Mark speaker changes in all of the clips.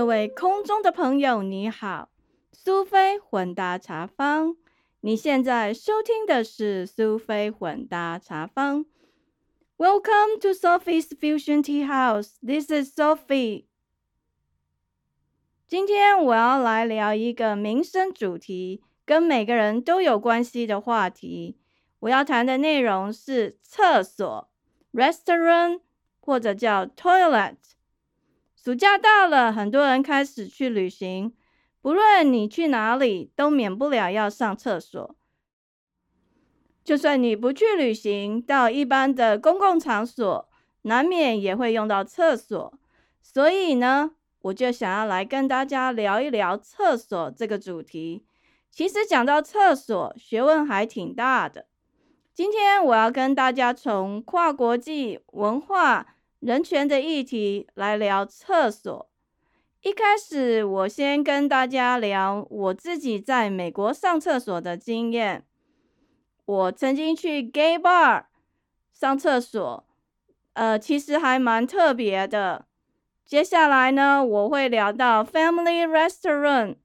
Speaker 1: 各位空中的朋友，你好，苏菲混搭茶坊。你现在收听的是苏菲混搭茶坊。Welcome to Sophie's Fusion Tea House. This is Sophie. 今天我要来聊一个民生主题，跟每个人都有关系的话题。我要谈的内容是厕所 （restaurant） 或者叫 toilet。暑假到了，很多人开始去旅行。不论你去哪里，都免不了要上厕所。就算你不去旅行，到一般的公共场所，难免也会用到厕所。所以呢，我就想要来跟大家聊一聊厕所这个主题。其实讲到厕所，学问还挺大的。今天我要跟大家从跨国际文化。人权的议题来聊厕所。一开始，我先跟大家聊我自己在美国上厕所的经验。我曾经去 gay bar 上厕所，呃，其实还蛮特别的。接下来呢，我会聊到 family restaurant，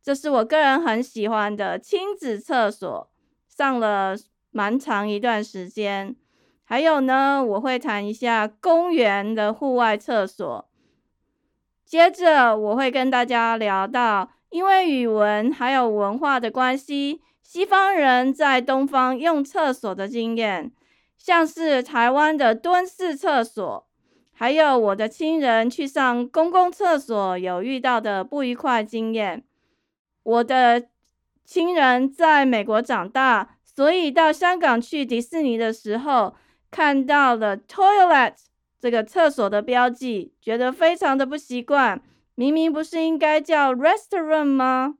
Speaker 1: 这是我个人很喜欢的亲子厕所，上了蛮长一段时间。还有呢，我会谈一下公园的户外厕所。接着，我会跟大家聊到，因为语文还有文化的关系，西方人在东方用厕所的经验，像是台湾的蹲式厕所，还有我的亲人去上公共厕所有遇到的不愉快经验。我的亲人在美国长大，所以到香港去迪士尼的时候。看到了 toilet 这个厕所的标记，觉得非常的不习惯。明明不是应该叫 restaurant 吗？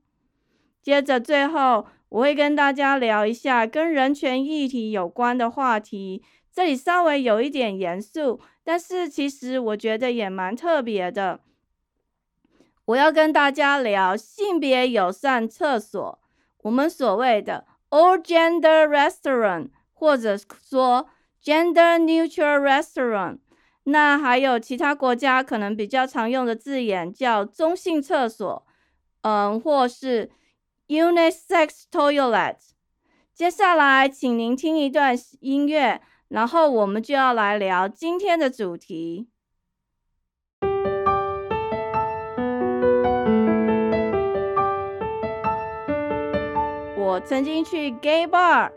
Speaker 1: 接着最后我会跟大家聊一下跟人权议题有关的话题。这里稍微有一点严肃，但是其实我觉得也蛮特别的。我要跟大家聊性别友善厕所，我们所谓的 all gender restaurant，或者说。Gender neutral restaurant，那还有其他国家可能比较常用的字眼叫中性厕所，嗯，或是 unisex toilet。接下来，请您听一段音乐，然后我们就要来聊今天的主题。我曾经去 gay bar。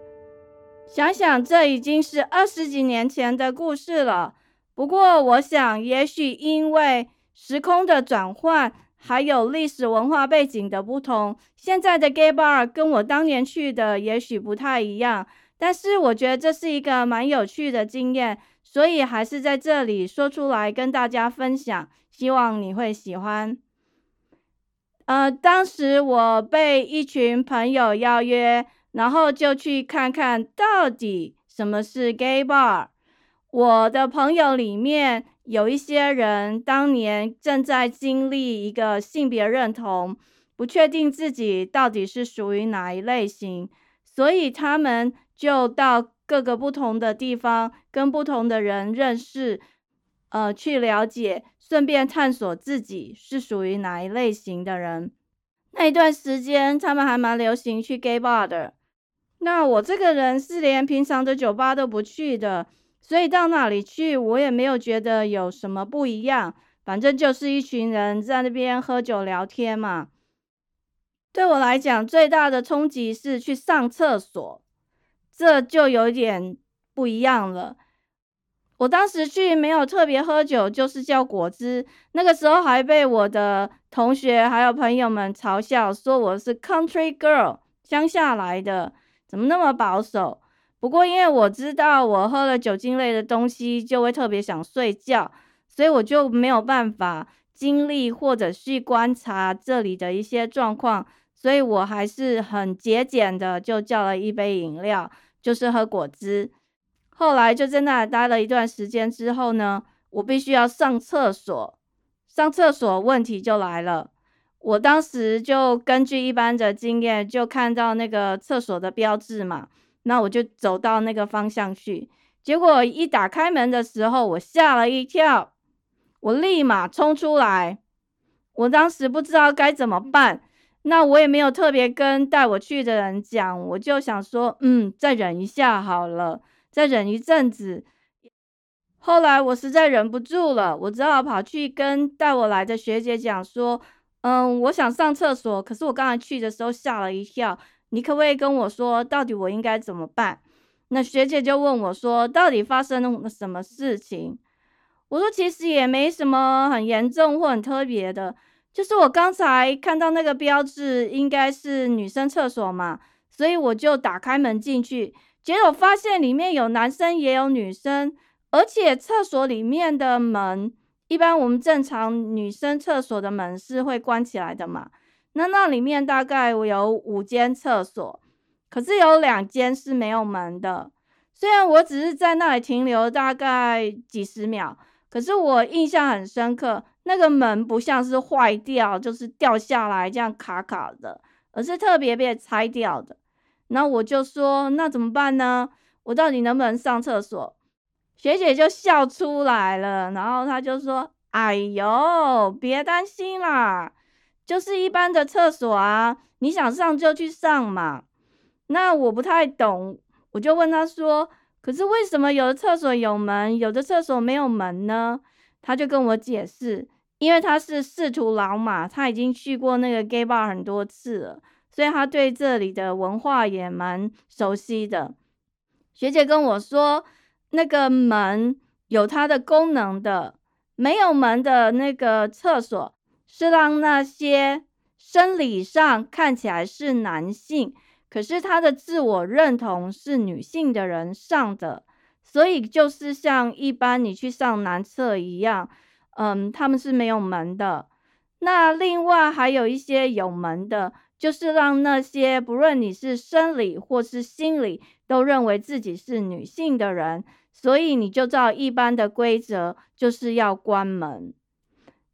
Speaker 1: 想想，这已经是二十几年前的故事了。不过，我想，也许因为时空的转换，还有历史文化背景的不同，现在的 gay bar 跟我当年去的也许不太一样。但是，我觉得这是一个蛮有趣的经验，所以还是在这里说出来跟大家分享，希望你会喜欢。呃，当时我被一群朋友邀约。然后就去看看到底什么是 gay bar。我的朋友里面有一些人当年正在经历一个性别认同，不确定自己到底是属于哪一类型，所以他们就到各个不同的地方跟不同的人认识，呃，去了解，顺便探索自己是属于哪一类型的人。那一段时间，他们还蛮流行去 gay bar 的。那我这个人是连平常的酒吧都不去的，所以到哪里去我也没有觉得有什么不一样，反正就是一群人在那边喝酒聊天嘛。对我来讲，最大的冲击是去上厕所，这就有点不一样了。我当时去没有特别喝酒，就是叫果汁，那个时候还被我的同学还有朋友们嘲笑，说我是 country girl，乡下来的。怎么那么保守？不过因为我知道我喝了酒精类的东西就会特别想睡觉，所以我就没有办法经历或者去观察这里的一些状况，所以我还是很节俭的，就叫了一杯饮料，就是喝果汁。后来就在那里待了一段时间之后呢，我必须要上厕所，上厕所问题就来了。我当时就根据一般的经验，就看到那个厕所的标志嘛，那我就走到那个方向去。结果一打开门的时候，我吓了一跳，我立马冲出来，我当时不知道该怎么办，那我也没有特别跟带我去的人讲，我就想说，嗯，再忍一下好了，再忍一阵子。后来我实在忍不住了，我只好跑去跟带我来的学姐讲说，嗯，我想上厕所，可是我刚才去的时候吓了一跳，你可不可以跟我说，到底我应该怎么办？那学姐就问我说，到底发生了什么事情？我说其实也没什么很严重或很特别的，就是我刚才看到那个标志应该是女生厕所嘛，所以我就打开门进去，结果发现里面有男生也有女生。而且厕所里面的门，一般我们正常女生厕所的门是会关起来的嘛？那那里面大概我有五间厕所，可是有两间是没有门的。虽然我只是在那里停留大概几十秒，可是我印象很深刻，那个门不像是坏掉，就是掉下来这样卡卡的，而是特别被拆掉的。那我就说，那怎么办呢？我到底能不能上厕所？学姐就笑出来了，然后她就说：“哎呦，别担心啦，就是一般的厕所啊，你想上就去上嘛。”那我不太懂，我就问她说：“可是为什么有的厕所有门，有的厕所没有门呢？”她就跟我解释：“因为他是仕途老马，他已经去过那个 gay bar 很多次了，所以他对这里的文化也蛮熟悉的。”学姐跟我说。那个门有它的功能的，没有门的那个厕所是让那些生理上看起来是男性，可是他的自我认同是女性的人上的，所以就是像一般你去上男厕一样，嗯，他们是没有门的。那另外还有一些有门的，就是让那些不论你是生理或是心理都认为自己是女性的人。所以你就照一般的规则，就是要关门。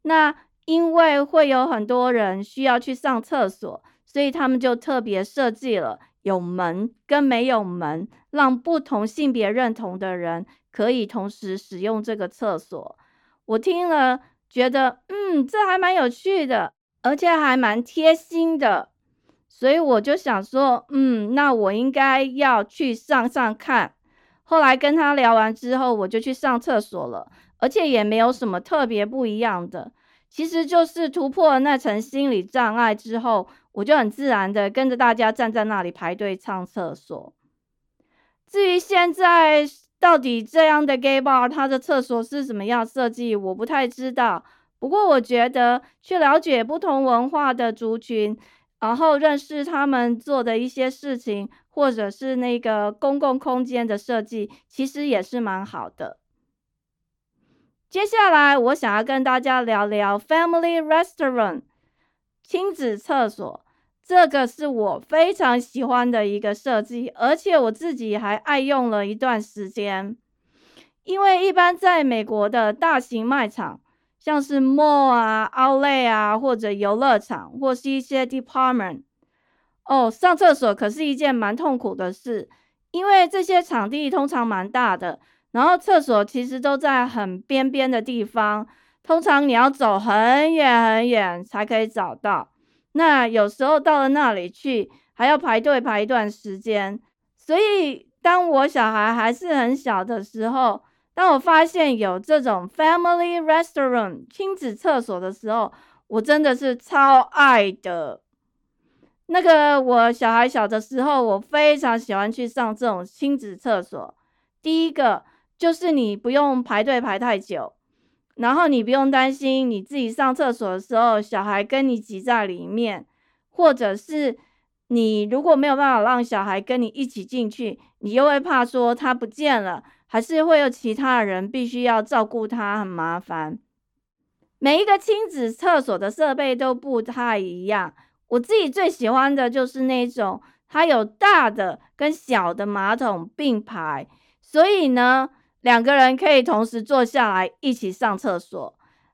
Speaker 1: 那因为会有很多人需要去上厕所，所以他们就特别设计了有门跟没有门，让不同性别认同的人可以同时使用这个厕所。我听了觉得，嗯，这还蛮有趣的，而且还蛮贴心的。所以我就想说，嗯，那我应该要去上上看。后来跟他聊完之后，我就去上厕所了，而且也没有什么特别不一样的。其实就是突破了那层心理障碍之后，我就很自然的跟着大家站在那里排队上厕所。至于现在到底这样的 gay bar 它的厕所是怎么样设计，我不太知道。不过我觉得去了解不同文化的族群。然后认识他们做的一些事情，或者是那个公共空间的设计，其实也是蛮好的。接下来，我想要跟大家聊聊 Family Restaurant 亲子厕所，这个是我非常喜欢的一个设计，而且我自己还爱用了一段时间。因为一般在美国的大型卖场。像是 mall 啊、outlet 啊，或者游乐场，或是一些 department，哦，上厕所可是一件蛮痛苦的事，因为这些场地通常蛮大的，然后厕所其实都在很边边的地方，通常你要走很远很远才可以找到。那有时候到了那里去，还要排队排一段时间。所以当我小孩还是很小的时候，当我发现有这种 family restaurant 亲子厕所的时候，我真的是超爱的。那个我小孩小的时候，我非常喜欢去上这种亲子厕所。第一个就是你不用排队排太久，然后你不用担心你自己上厕所的时候小孩跟你挤在里面，或者是你如果没有办法让小孩跟你一起进去，你又会怕说他不见了。还是会有其他人必须要照顾他，很麻烦。每一个亲子厕所的设备都不太一样。我自己最喜欢的就是那种，它有大的跟小的马桶并排，所以呢，两个人可以同时坐下来一起上厕所。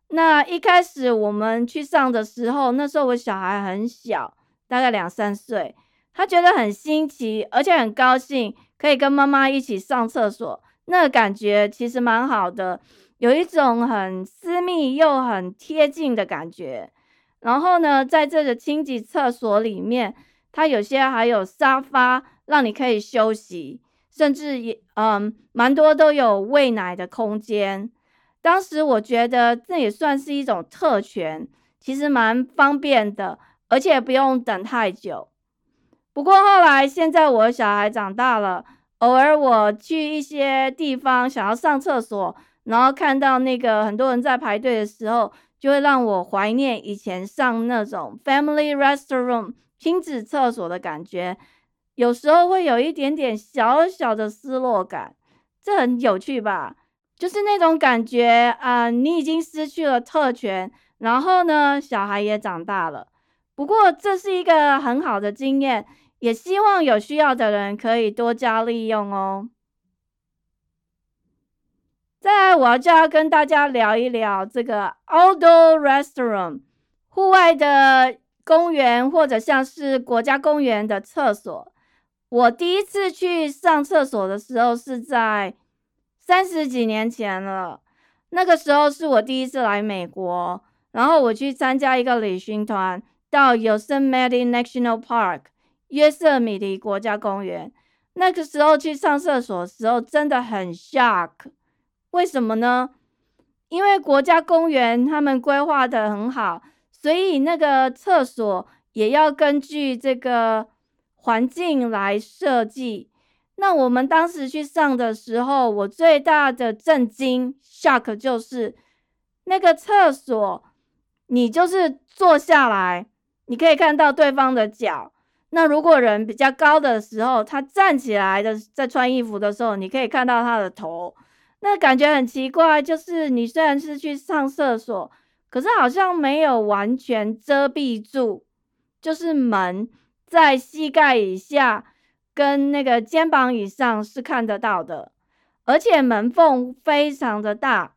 Speaker 1: 那一开始我们去上的时候，那时候我小孩很小，大概两三岁，他觉得很新奇，而且很高兴可以跟妈妈一起上厕所。那感觉其实蛮好的，有一种很私密又很贴近的感觉。然后呢，在这个清洁厕所里面，它有些还有沙发让你可以休息，甚至也嗯，蛮多都有喂奶的空间。当时我觉得这也算是一种特权，其实蛮方便的，而且不用等太久。不过后来，现在我小孩长大了，偶尔我去一些地方想要上厕所，然后看到那个很多人在排队的时候，就会让我怀念以前上那种 family restroom 亲子厕所的感觉，有时候会有一点点小小的失落感，这很有趣吧？就是那种感觉啊，你已经失去了特权，然后呢，小孩也长大了。不过这是一个很好的经验。也希望有需要的人可以多加利用哦。再来，我就要跟大家聊一聊这个 outdoor restaurant 户外的公园或者像是国家公园的厕所。我第一次去上厕所的时候是在三十几年前了，那个时候是我第一次来美国，然后我去参加一个旅行团到 Yosemite National Park。约瑟米蒂国家公园，那个时候去上厕所的时候真的很 shock。为什么呢？因为国家公园他们规划的很好，所以那个厕所也要根据这个环境来设计。那我们当时去上的时候，我最大的震惊 shock 就是那个厕所，你就是坐下来，你可以看到对方的脚。那如果人比较高的时候，他站起来的在穿衣服的时候，你可以看到他的头，那感觉很奇怪。就是你虽然是去上厕所，可是好像没有完全遮蔽住，就是门在膝盖以下跟那个肩膀以上是看得到的，而且门缝非常的大。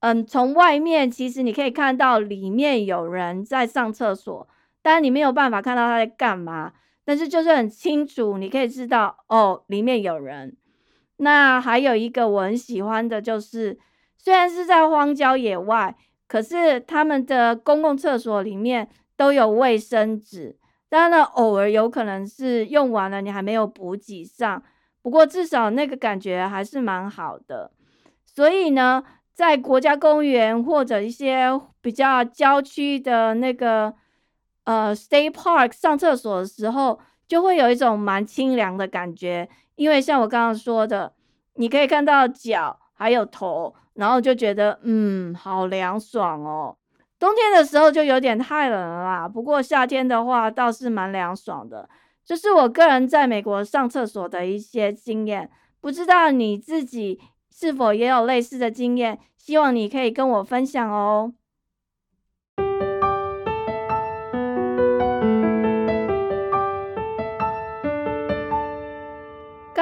Speaker 1: 嗯，从外面其实你可以看到里面有人在上厕所，但你没有办法看到他在干嘛。但是就是很清楚，你可以知道哦，里面有人。那还有一个我很喜欢的，就是虽然是在荒郊野外，可是他们的公共厕所里面都有卫生纸。当然了，偶尔有可能是用完了，你还没有补给上。不过至少那个感觉还是蛮好的。所以呢，在国家公园或者一些比较郊区的那个。呃，State Park 上厕所的时候，就会有一种蛮清凉的感觉，因为像我刚刚说的，你可以看到脚还有头，然后就觉得嗯，好凉爽哦。冬天的时候就有点太冷了啦，不过夏天的话倒是蛮凉爽的。这是我个人在美国上厕所的一些经验，不知道你自己是否也有类似的经验？希望你可以跟我分享哦。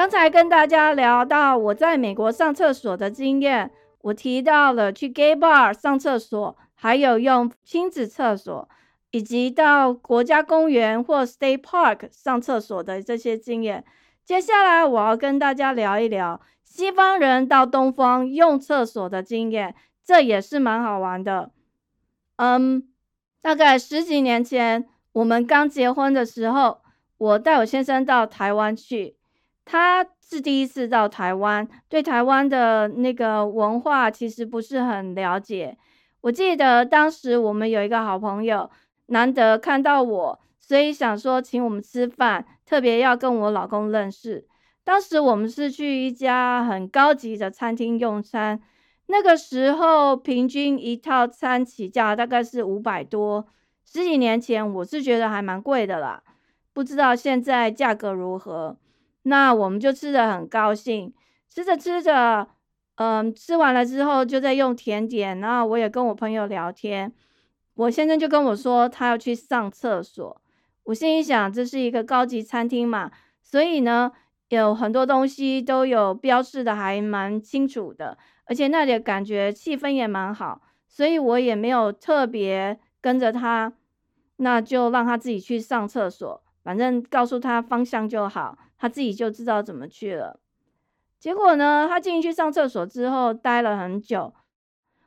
Speaker 1: 刚才跟大家聊到我在美国上厕所的经验，我提到了去 gay bar 上厕所，还有用亲子厕所，以及到国家公园或 state park 上厕所的这些经验。接下来我要跟大家聊一聊西方人到东方用厕所的经验，这也是蛮好玩的。嗯，大概十几年前，我们刚结婚的时候，我带我先生到台湾去。他是第一次到台湾，对台湾的那个文化其实不是很了解。我记得当时我们有一个好朋友，难得看到我，所以想说请我们吃饭，特别要跟我老公认识。当时我们是去一家很高级的餐厅用餐，那个时候平均一套餐起价大概是五百多，十几年前我是觉得还蛮贵的啦，不知道现在价格如何。那我们就吃的很高兴，吃着吃着，嗯，吃完了之后就在用甜点，然后我也跟我朋友聊天，我先生就跟我说他要去上厕所，我心里想这是一个高级餐厅嘛，所以呢有很多东西都有标示的还蛮清楚的，而且那里感觉气氛也蛮好，所以我也没有特别跟着他，那就让他自己去上厕所，反正告诉他方向就好。他自己就知道怎么去了。结果呢，他进去上厕所之后待了很久。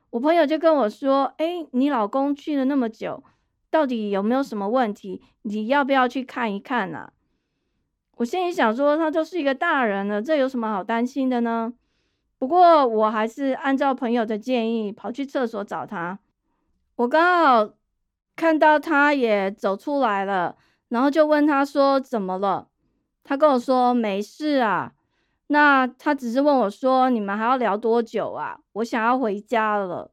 Speaker 1: 我朋友就跟我说：“哎，你老公去了那么久，到底有没有什么问题？你要不要去看一看啊？我心里想说，他就是一个大人了，这有什么好担心的呢？不过我还是按照朋友的建议，跑去厕所找他。我刚好看到他也走出来了，然后就问他说：“怎么了？”他跟我说：“没事啊。”那他只是问我说：“你们还要聊多久啊？”我想要回家了。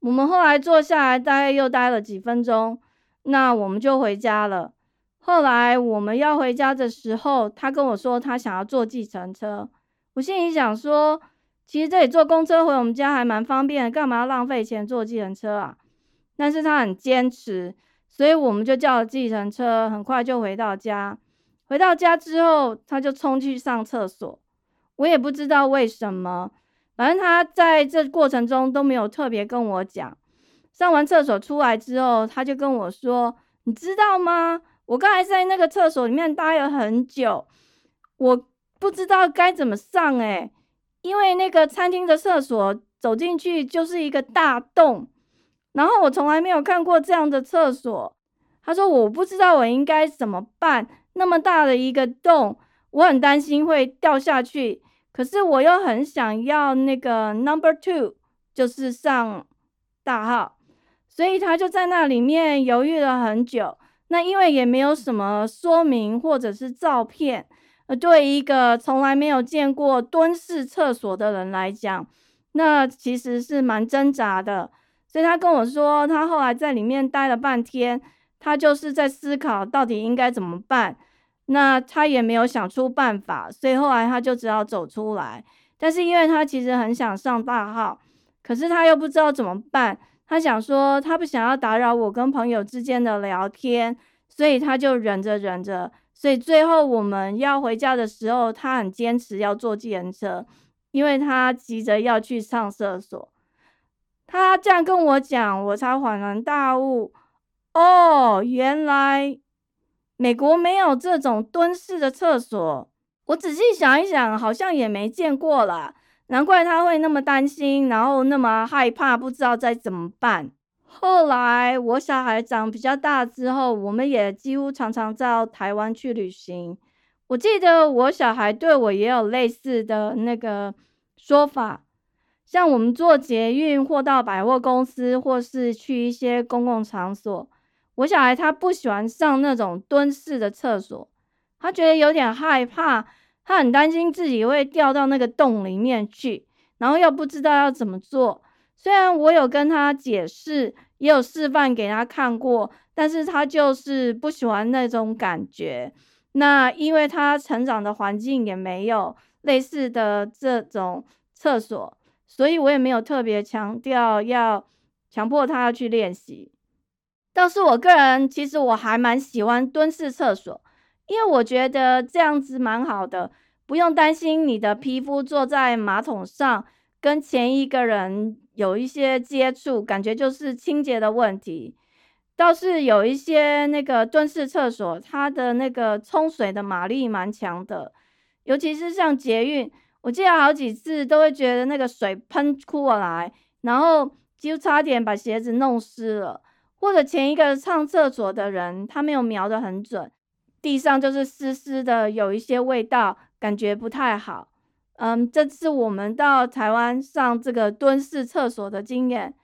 Speaker 1: 我们后来坐下来，大概又待了几分钟，那我们就回家了。后来我们要回家的时候，他跟我说他想要坐计程车。我心里想说，其实这里坐公车回我们家还蛮方便，干嘛要浪费钱坐计程车啊？但是他很坚持，所以我们就叫了计程车，很快就回到家。回到家之后，他就冲去上厕所，我也不知道为什么。反正他在这过程中都没有特别跟我讲。上完厕所出来之后，他就跟我说：“你知道吗？我刚才在那个厕所里面待了很久，我不知道该怎么上诶，因为那个餐厅的厕所走进去就是一个大洞，然后我从来没有看过这样的厕所。”他说：“我不知道我应该怎么办，那么大的一个洞，我很担心会掉下去。”可是我又很想要那个 number two，就是上大号，所以他就在那里面犹豫了很久。那因为也没有什么说明或者是照片，呃，对一个从来没有见过蹲式厕所的人来讲，那其实是蛮挣扎的。所以他跟我说，他后来在里面待了半天，他就是在思考到底应该怎么办。那他也没有想出办法，所以后来他就只好走出来。但是因为他其实很想上大号，可是他又不知道怎么办。他想说他不想要打扰我跟朋友之间的聊天，所以他就忍着忍着。所以最后我们要回家的时候，他很坚持要坐计程车，因为他急着要去上厕所。他这样跟我讲，我才恍然大悟。哦，原来。美国没有这种蹲式的厕所，我仔细想一想，好像也没见过啦。难怪他会那么担心，然后那么害怕，不知道该怎么办。后来我小孩长比较大之后，我们也几乎常常到台湾去旅行。我记得我小孩对我也有类似的那个说法，像我们坐捷运或到百货公司，或是去一些公共场所。我小孩他不喜欢上那种蹲式的厕所，他觉得有点害怕，他很担心自己会掉到那个洞里面去，然后又不知道要怎么做。虽然我有跟他解释，也有示范给他看过，但是他就是不喜欢那种感觉。那因为他成长的环境也没有类似的这种厕所，所以我也没有特别强调要强迫他要去练习。倒是我个人，其实我还蛮喜欢蹲式厕所，因为我觉得这样子蛮好的，不用担心你的皮肤坐在马桶上跟前一个人有一些接触，感觉就是清洁的问题。倒是有一些那个蹲式厕所，它的那个冲水的马力蛮强的，尤其是像捷运，我记得好几次都会觉得那个水喷过来，然后就差点把鞋子弄湿了。或者前一个上厕所的人，他没有瞄得很准，地上就是湿湿的，有一些味道，感觉不太好。嗯，这次我们到台湾上这个蹲式厕所的经验，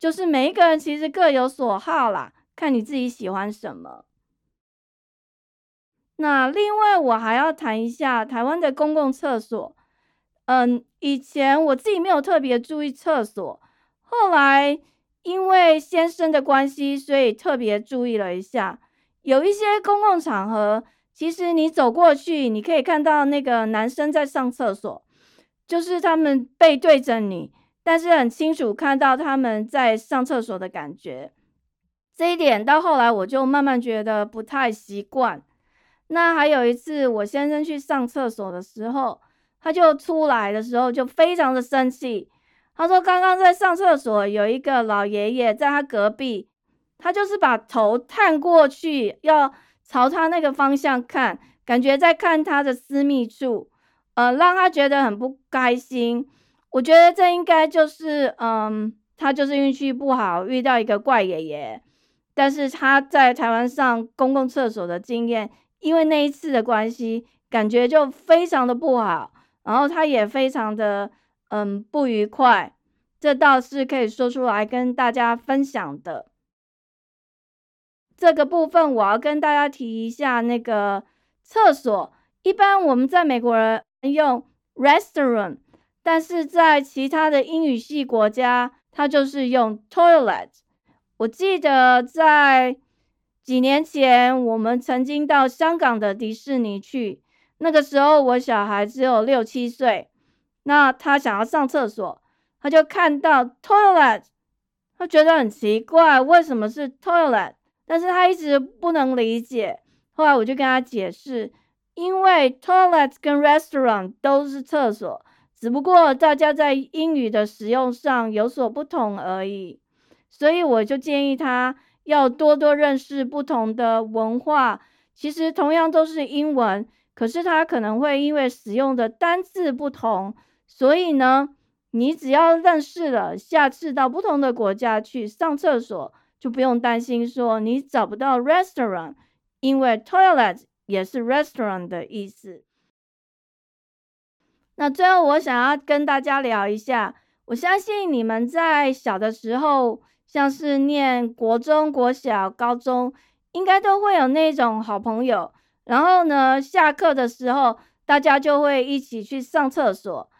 Speaker 1: 就是每一个人其实各有所好啦，看你自己喜欢什么。那另外我还要谈一下台湾的公共厕所。嗯，以前我自己没有特别注意厕所，后来。因为先生的关系，所以特别注意了一下。有一些公共场合，其实你走过去，你可以看到那个男生在上厕所，就是他们背对着你，但是很清楚看到他们在上厕所的感觉。这一点到后来我就慢慢觉得不太习惯。那还有一次，我先生去上厕所的时候，他就出来的时候就非常的生气。他说：“刚刚在上厕所，有一个老爷爷在他隔壁，他就是把头探过去，要朝他那个方向看，感觉在看他的私密处，呃，让他觉得很不开心。我觉得这应该就是，嗯，他就是运气不好，遇到一个怪爷爷。但是他在台湾上公共厕所的经验，因为那一次的关系，感觉就非常的不好，然后他也非常的嗯不愉快，这倒是可以说出来跟大家分享的。这个部分我要跟大家提一下，那个厕所，一般我们在美国人用 restaurant，但是在其他的英语系国家，它就是用 toilet。我记得在几年前，我们曾经到香港的迪士尼去，那个时候我小孩只有六七岁，那他想要上厕所，他就看到 toilet，他觉得很奇怪，为什么是 toilet？但是他一直不能理解，后来我就跟他解释，因为 toilet 跟 restaurant 都是厕所，只不过大家在英语的使用上有所不同而已。所以我就建议他要多多认识不同的文化。其实同样都是英文，可是他可能会因为使用的单字不同，所以呢，你只要认识了，下次到不同的国家去上厕所。就不用担心说你找不到 restaurant，因为 toilet 也是 restaurant 的意思。那最后我想要跟大家聊一下，我相信你们在小的时候，像是念国中国小、高中，应该都会有那种好朋友。然后呢，下课的时候，大家就会一起去上厕所。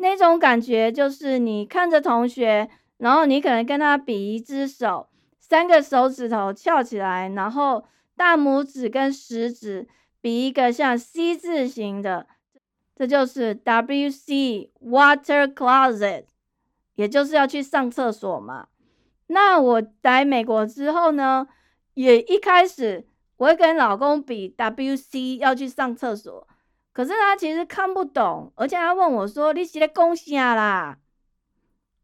Speaker 1: 那种感觉就是你看着同学，然后你可能跟他比一只手。三个手指头翘起来，然后大拇指跟食指比一个像 C 字形的，这就是 W C Water Closet，也就是要去上厕所嘛。那我来美国之后呢，也一开始我会跟老公比 W C 要去上厕所，可是他其实看不懂，而且他问我说：“你是在讲啥啦？”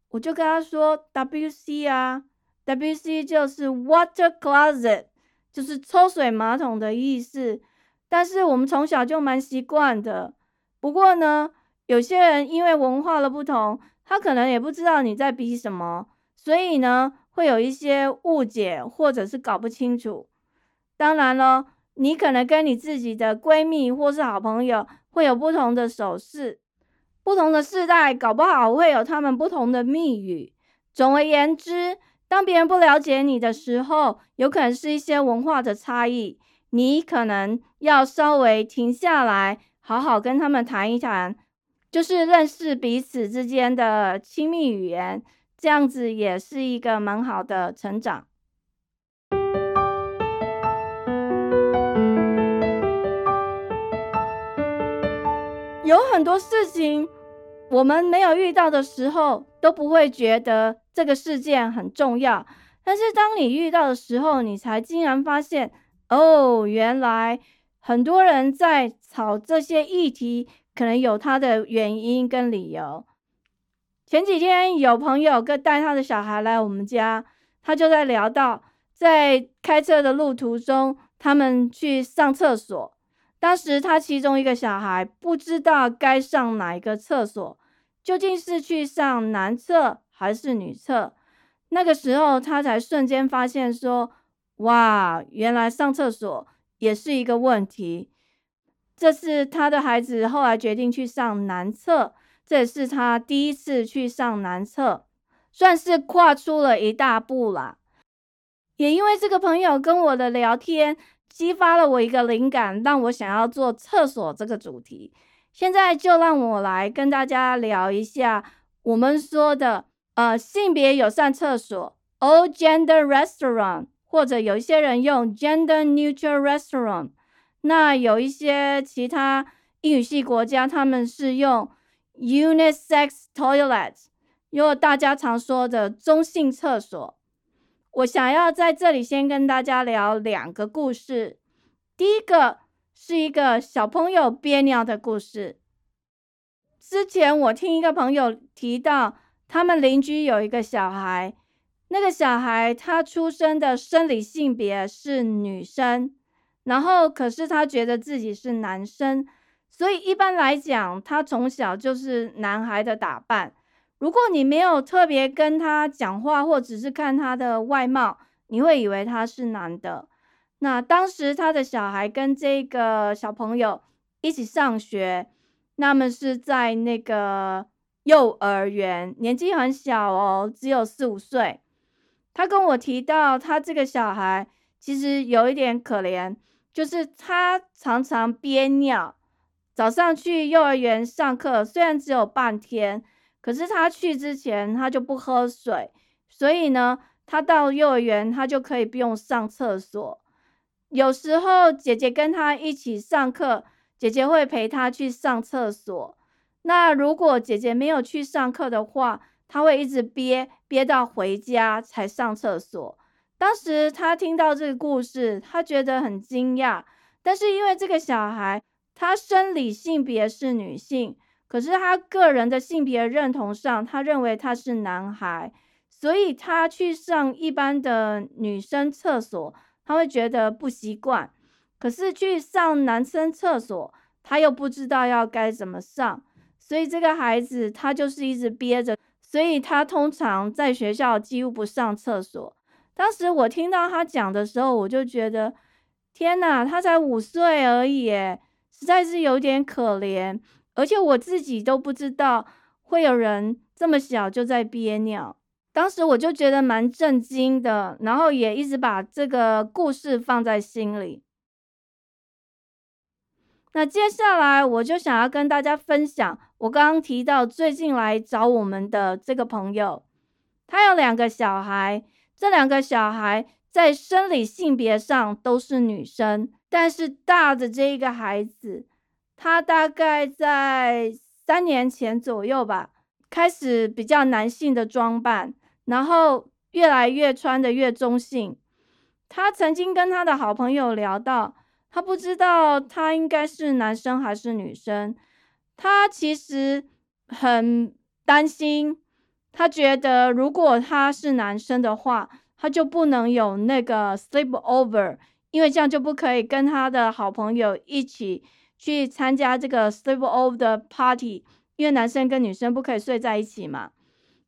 Speaker 1: 我就跟他说：“W C 啊。” W C 就是 water closet，就是抽水马桶的意思。但是我们从小就蛮习惯的。不过呢，有些人因为文化的不同，他可能也不知道你在比什么，所以呢，会有一些误解或者是搞不清楚。当然了，你可能跟你自己的闺蜜或是好朋友会有不同的手势，不同的世代搞不好会有他们不同的密语。总而言之。当别人不了解你的时候，有可能是一些文化的差异，你可能要稍微停下来，好好跟他们谈一谈，就是认识彼此之间的亲密语言，这样子也是一个蛮好的成长。有很多事情。我们没有遇到的时候，都不会觉得这个事件很重要。但是当你遇到的时候，你才竟然发现，哦，原来很多人在吵这些议题，可能有他的原因跟理由。前几天有朋友跟带他的小孩来我们家，他就在聊到，在开车的路途中，他们去上厕所。当时他其中一个小孩不知道该上哪一个厕所，究竟是去上男厕还是女厕？那个时候他才瞬间发现说：“哇，原来上厕所也是一个问题。”这是他的孩子后来决定去上男厕，这也是他第一次去上男厕，算是跨出了一大步啦。也因为这个朋友跟我的聊天。激发了我一个灵感，让我想要做厕所这个主题。现在就让我来跟大家聊一下我们说的呃性别友善厕所 （all gender restaurant），或者有一些人用 gender neutral restaurant。那有一些其他英语系国家，他们是用 unisex toilet，有大家常说的中性厕所。我想要在这里先跟大家聊两个故事。第一个是一个小朋友憋尿的故事。之前我听一个朋友提到，他们邻居有一个小孩，那个小孩他出生的生理性别是女生，然后可是他觉得自己是男生，所以一般来讲，他从小就是男孩的打扮。如果你没有特别跟他讲话，或只是看他的外貌，你会以为他是男的。那当时他的小孩跟这个小朋友一起上学，那么是在那个幼儿园，年纪很小哦，只有四五岁。他跟我提到，他这个小孩其实有一点可怜，就是他常常憋尿。早上去幼儿园上课，虽然只有半天，可是他去之前他就不喝水，所以呢，他到幼儿园他就可以不用上厕所。有时候姐姐跟他一起上课，姐姐会陪他去上厕所。那如果姐姐没有去上课的话，他会一直憋憋到回家才上厕所。当时他听到这个故事，他觉得很惊讶。但是因为这个小孩，他生理性别是女性，可是他个人的性别认同上，他认为他是男孩，所以他去上一般的女生厕所，他会觉得不习惯。可是去上男生厕所，他又不知道要该怎么上，所以这个孩子他就是一直憋着。所以他通常在学校几乎不上厕所。当时我听到他讲的时候，我就觉得，天哪，他才五岁而已，实在是有点可怜。而且我自己都不知道会有人这么小就在憋尿。当时我就觉得蛮震惊的，然后也一直把这个故事放在心里。那接下来我就想要跟大家分享。我刚刚提到最近来找我们的这个朋友，他有两个小孩，这两个小孩在生理性别上都是女生，但是大的这一个孩子，他大概在三年前左右吧，开始比较男性的装扮，然后越来越穿的越中性。他曾经跟他的好朋友聊到，他不知道他应该是男生还是女生。他其实很担心，他觉得如果他是男生的话，他就不能有那个 sleep over，因为这样就不可以跟他的好朋友一起去参加这个 sleep over 的 party，因为男生跟女生不可以睡在一起嘛。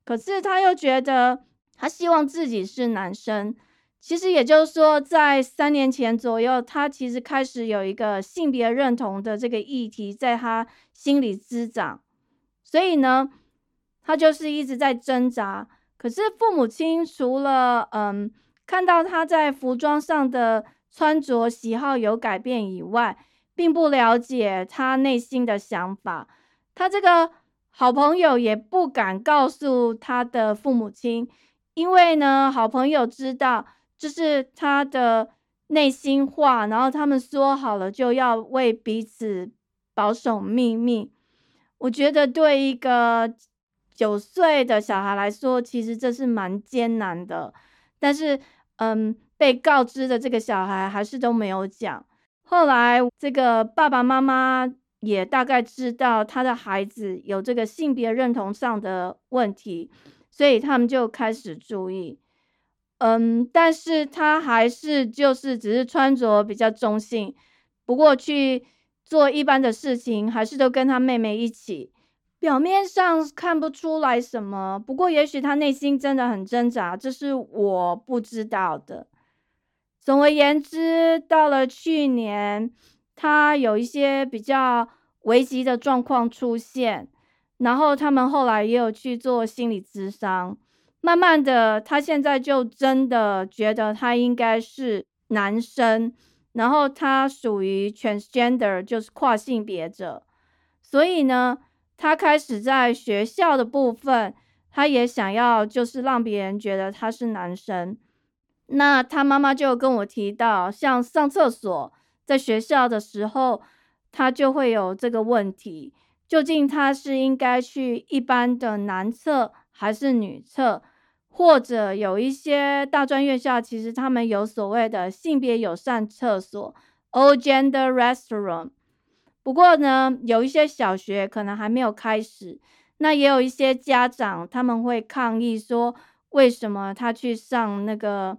Speaker 1: 可是他又觉得，他希望自己是男生。其实也就是说，在三年前左右，他其实开始有一个性别认同的这个议题在他心里滋长，所以呢，他就是一直在挣扎。可是父母亲除了嗯看到他在服装上的穿着喜好有改变以外，并不了解他内心的想法。他这个好朋友也不敢告诉他的父母亲，因为呢，好朋友知道。就是他的内心话，然后他们说好了就要为彼此保守秘密。我觉得对一个九岁的小孩来说，其实这是蛮艰难的。但是，嗯，被告知的这个小孩还是都没有讲。后来，这个爸爸妈妈也大概知道他的孩子有这个性别认同上的问题，所以他们就开始注意。嗯，但是他还是就是只是穿着比较中性，不过去做一般的事情，还是都跟他妹妹一起。表面上看不出来什么，不过也许他内心真的很挣扎，这是我不知道的。总而言之，到了去年，他有一些比较危急的状况出现，然后他们后来也有去做心理咨商。慢慢的，他现在就真的觉得他应该是男生，然后他属于 transgender，就是跨性别者。所以呢，他开始在学校的部分，他也想要就是让别人觉得他是男生。那他妈妈就跟我提到，像上厕所，在学校的时候，他就会有这个问题，究竟他是应该去一般的男厕还是女厕？或者有一些大专院校，其实他们有所谓的性别友善厕所 （O-Gender restroom）。不过呢，有一些小学可能还没有开始。那也有一些家长他们会抗议说，为什么他去上那个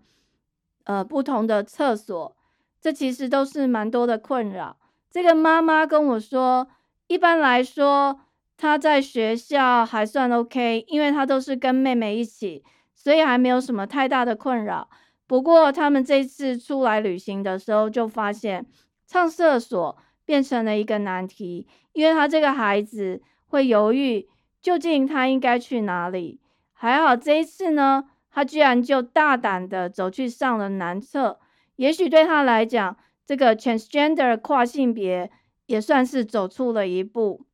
Speaker 1: 呃不同的厕所？这其实都是蛮多的困扰。这个妈妈跟我说，一般来说她在学校还算 OK，因为她都是跟妹妹一起。所以还没有什么太大的困扰，不过他们这次出来旅行的时候，就发现上厕所变成了一个难题，因为他这个孩子会犹豫，究竟他应该去哪里。还好这一次呢，他居然就大胆的走去上了男厕。也许对他来讲，这个 transgender 跨性别也算是走出了一步。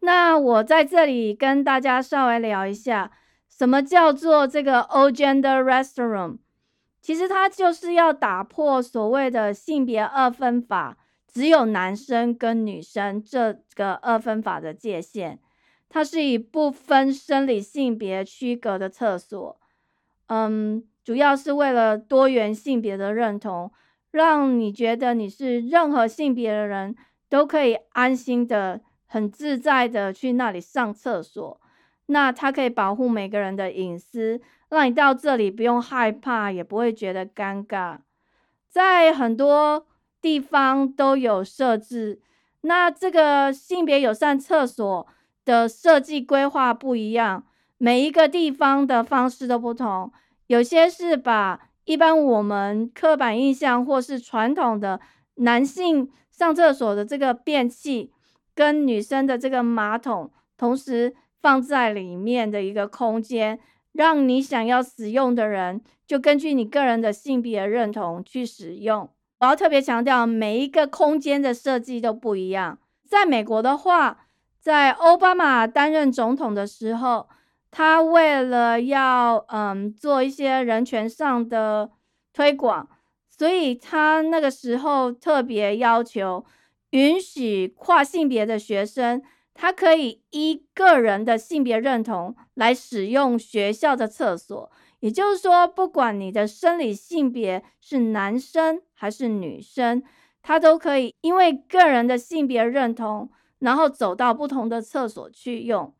Speaker 1: 那我在这里跟大家稍微聊一下。什么叫做这个 O gender restaurant？其实它就是要打破所谓的性别二分法，只有男生跟女生这个二分法的界限。它是以不分生理性别区隔的厕所，嗯，主要是为了多元性别的认同，让你觉得你是任何性别的人都可以安心的、很自在的去那里上厕所。那它可以保护每个人的隐私，让你到这里不用害怕，也不会觉得尴尬。在很多地方都有设置。那这个性别友善厕所的设计规划不一样，每一个地方的方式都不同。有些是把一般我们刻板印象或是传统的男性上厕所的这个便器，跟女生的这个马桶同时。放在里面的一个空间，让你想要使用的人就根据你个人的性别认同去使用。我要特别强调，每一个空间的设计都不一样。在美国的话，在奥巴马担任总统的时候，他为了要嗯做一些人权上的推广，所以他那个时候特别要求允许跨性别的学生。他可以依个人的性别认同来使用学校的厕所，也就是说，不管你的生理性别是男生还是女生，他都可以因为个人的性别认同，然后走到不同的厕所去用。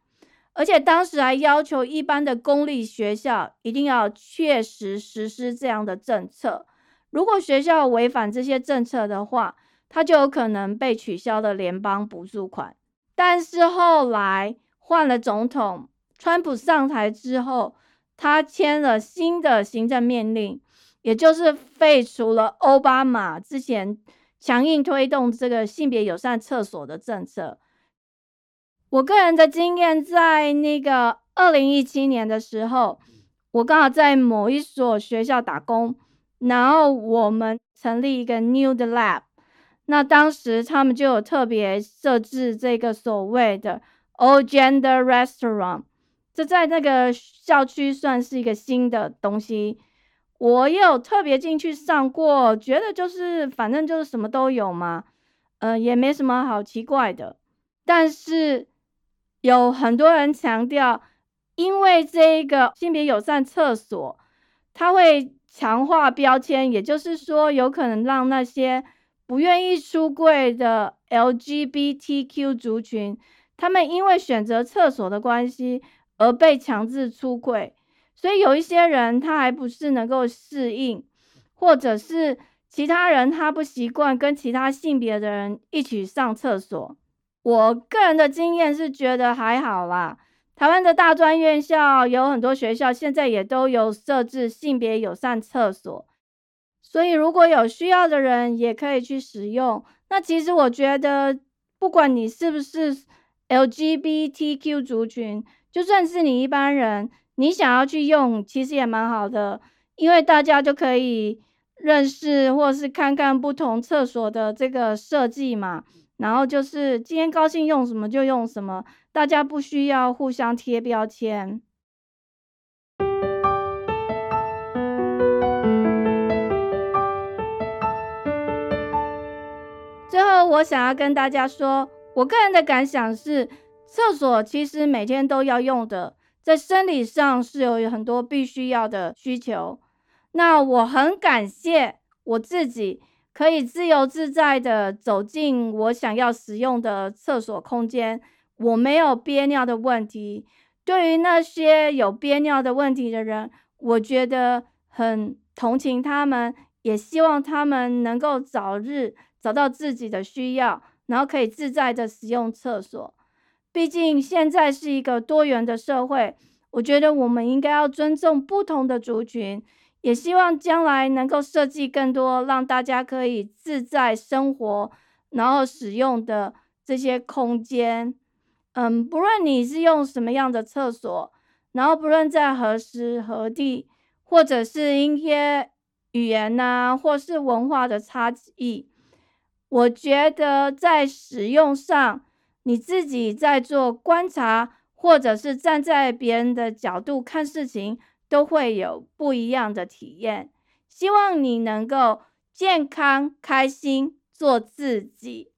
Speaker 1: 而且当时还要求一般的公立学校一定要确实实施这样的政策，如果学校违反这些政策的话，他就有可能被取消的联邦补助款。但是后来换了总统，川普上台之后，他签了新的行政命令，也就是废除了奥巴马之前强硬推动这个性别友善厕所的政策。我个人的经验，在那个二零一七年的时候，我刚好在某一所学校打工，然后我们成立一个 New 的 Lab。那当时他们就有特别设置这个所谓的 All Gender Restaurant，这在那个校区算是一个新的东西。我也有特别进去上过，觉得就是反正就是什么都有嘛，嗯，也没什么好奇怪的。但是有很多人强调，因为这个性别友善厕所，它会强化标签，也就是说有可能让那些。不愿意出柜的 LGBTQ 族群，他们因为选择厕所的关系而被强制出柜，所以有一些人他还不是能够适应，或者是其他人他不习惯跟其他性别的人一起上厕所。我个人的经验是觉得还好啦。台湾的大专院校有很多学校现在也都有设置性别友善厕所。所以，如果有需要的人，也可以去使用。那其实我觉得，不管你是不是 LGBTQ 族群，就算是你一般人，你想要去用，其实也蛮好的，因为大家就可以认识或是看看不同厕所的这个设计嘛。然后就是今天高兴用什么就用什么，大家不需要互相贴标签。最后，我想要跟大家说，我个人的感想是，厕所其实每天都要用的，在生理上是有很多必须要的需求。那我很感谢我自己可以自由自在的走进我想要使用的厕所空间，我没有憋尿的问题。对于那些有憋尿的问题的人，我觉得很同情他们，也希望他们能够早日。找到自己的需要，然后可以自在的使用厕所。毕竟现在是一个多元的社会，我觉得我们应该要尊重不同的族群，也希望将来能够设计更多让大家可以自在生活，然后使用的这些空间。嗯，不论你是用什么样的厕所，然后不论在何时何地，或者是一些语言呐，或是文化的差异，我觉得在使用上，你自己在做观察，或者是站在别人的角度看事情，都会有不一样的体验。希望你能够健康、开心，做自己。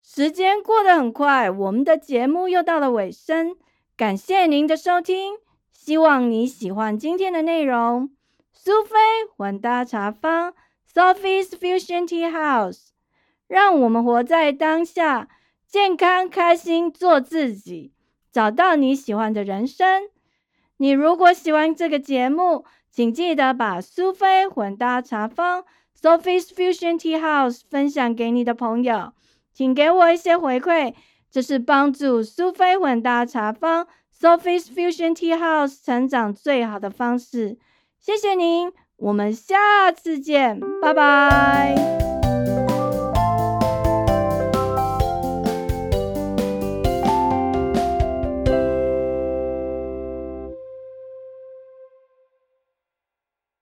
Speaker 1: 时间过得很快，我们的节目又到了尾声。感谢您的收听，希望你喜欢今天的内容。苏菲混搭茶坊 （Sophie's Fusion Tea House），让我们活在当下，健康开心，做自己，找到你喜欢的人生。你如果喜欢这个节目，请记得把苏菲混搭茶坊 （Sophie's Fusion Tea House） 分享给你的朋友。请给我一些回馈，这是帮助苏菲混搭茶坊 （Sophie's Fusion Tea House） 成长最好的方式。谢谢您，我们下次见，拜拜。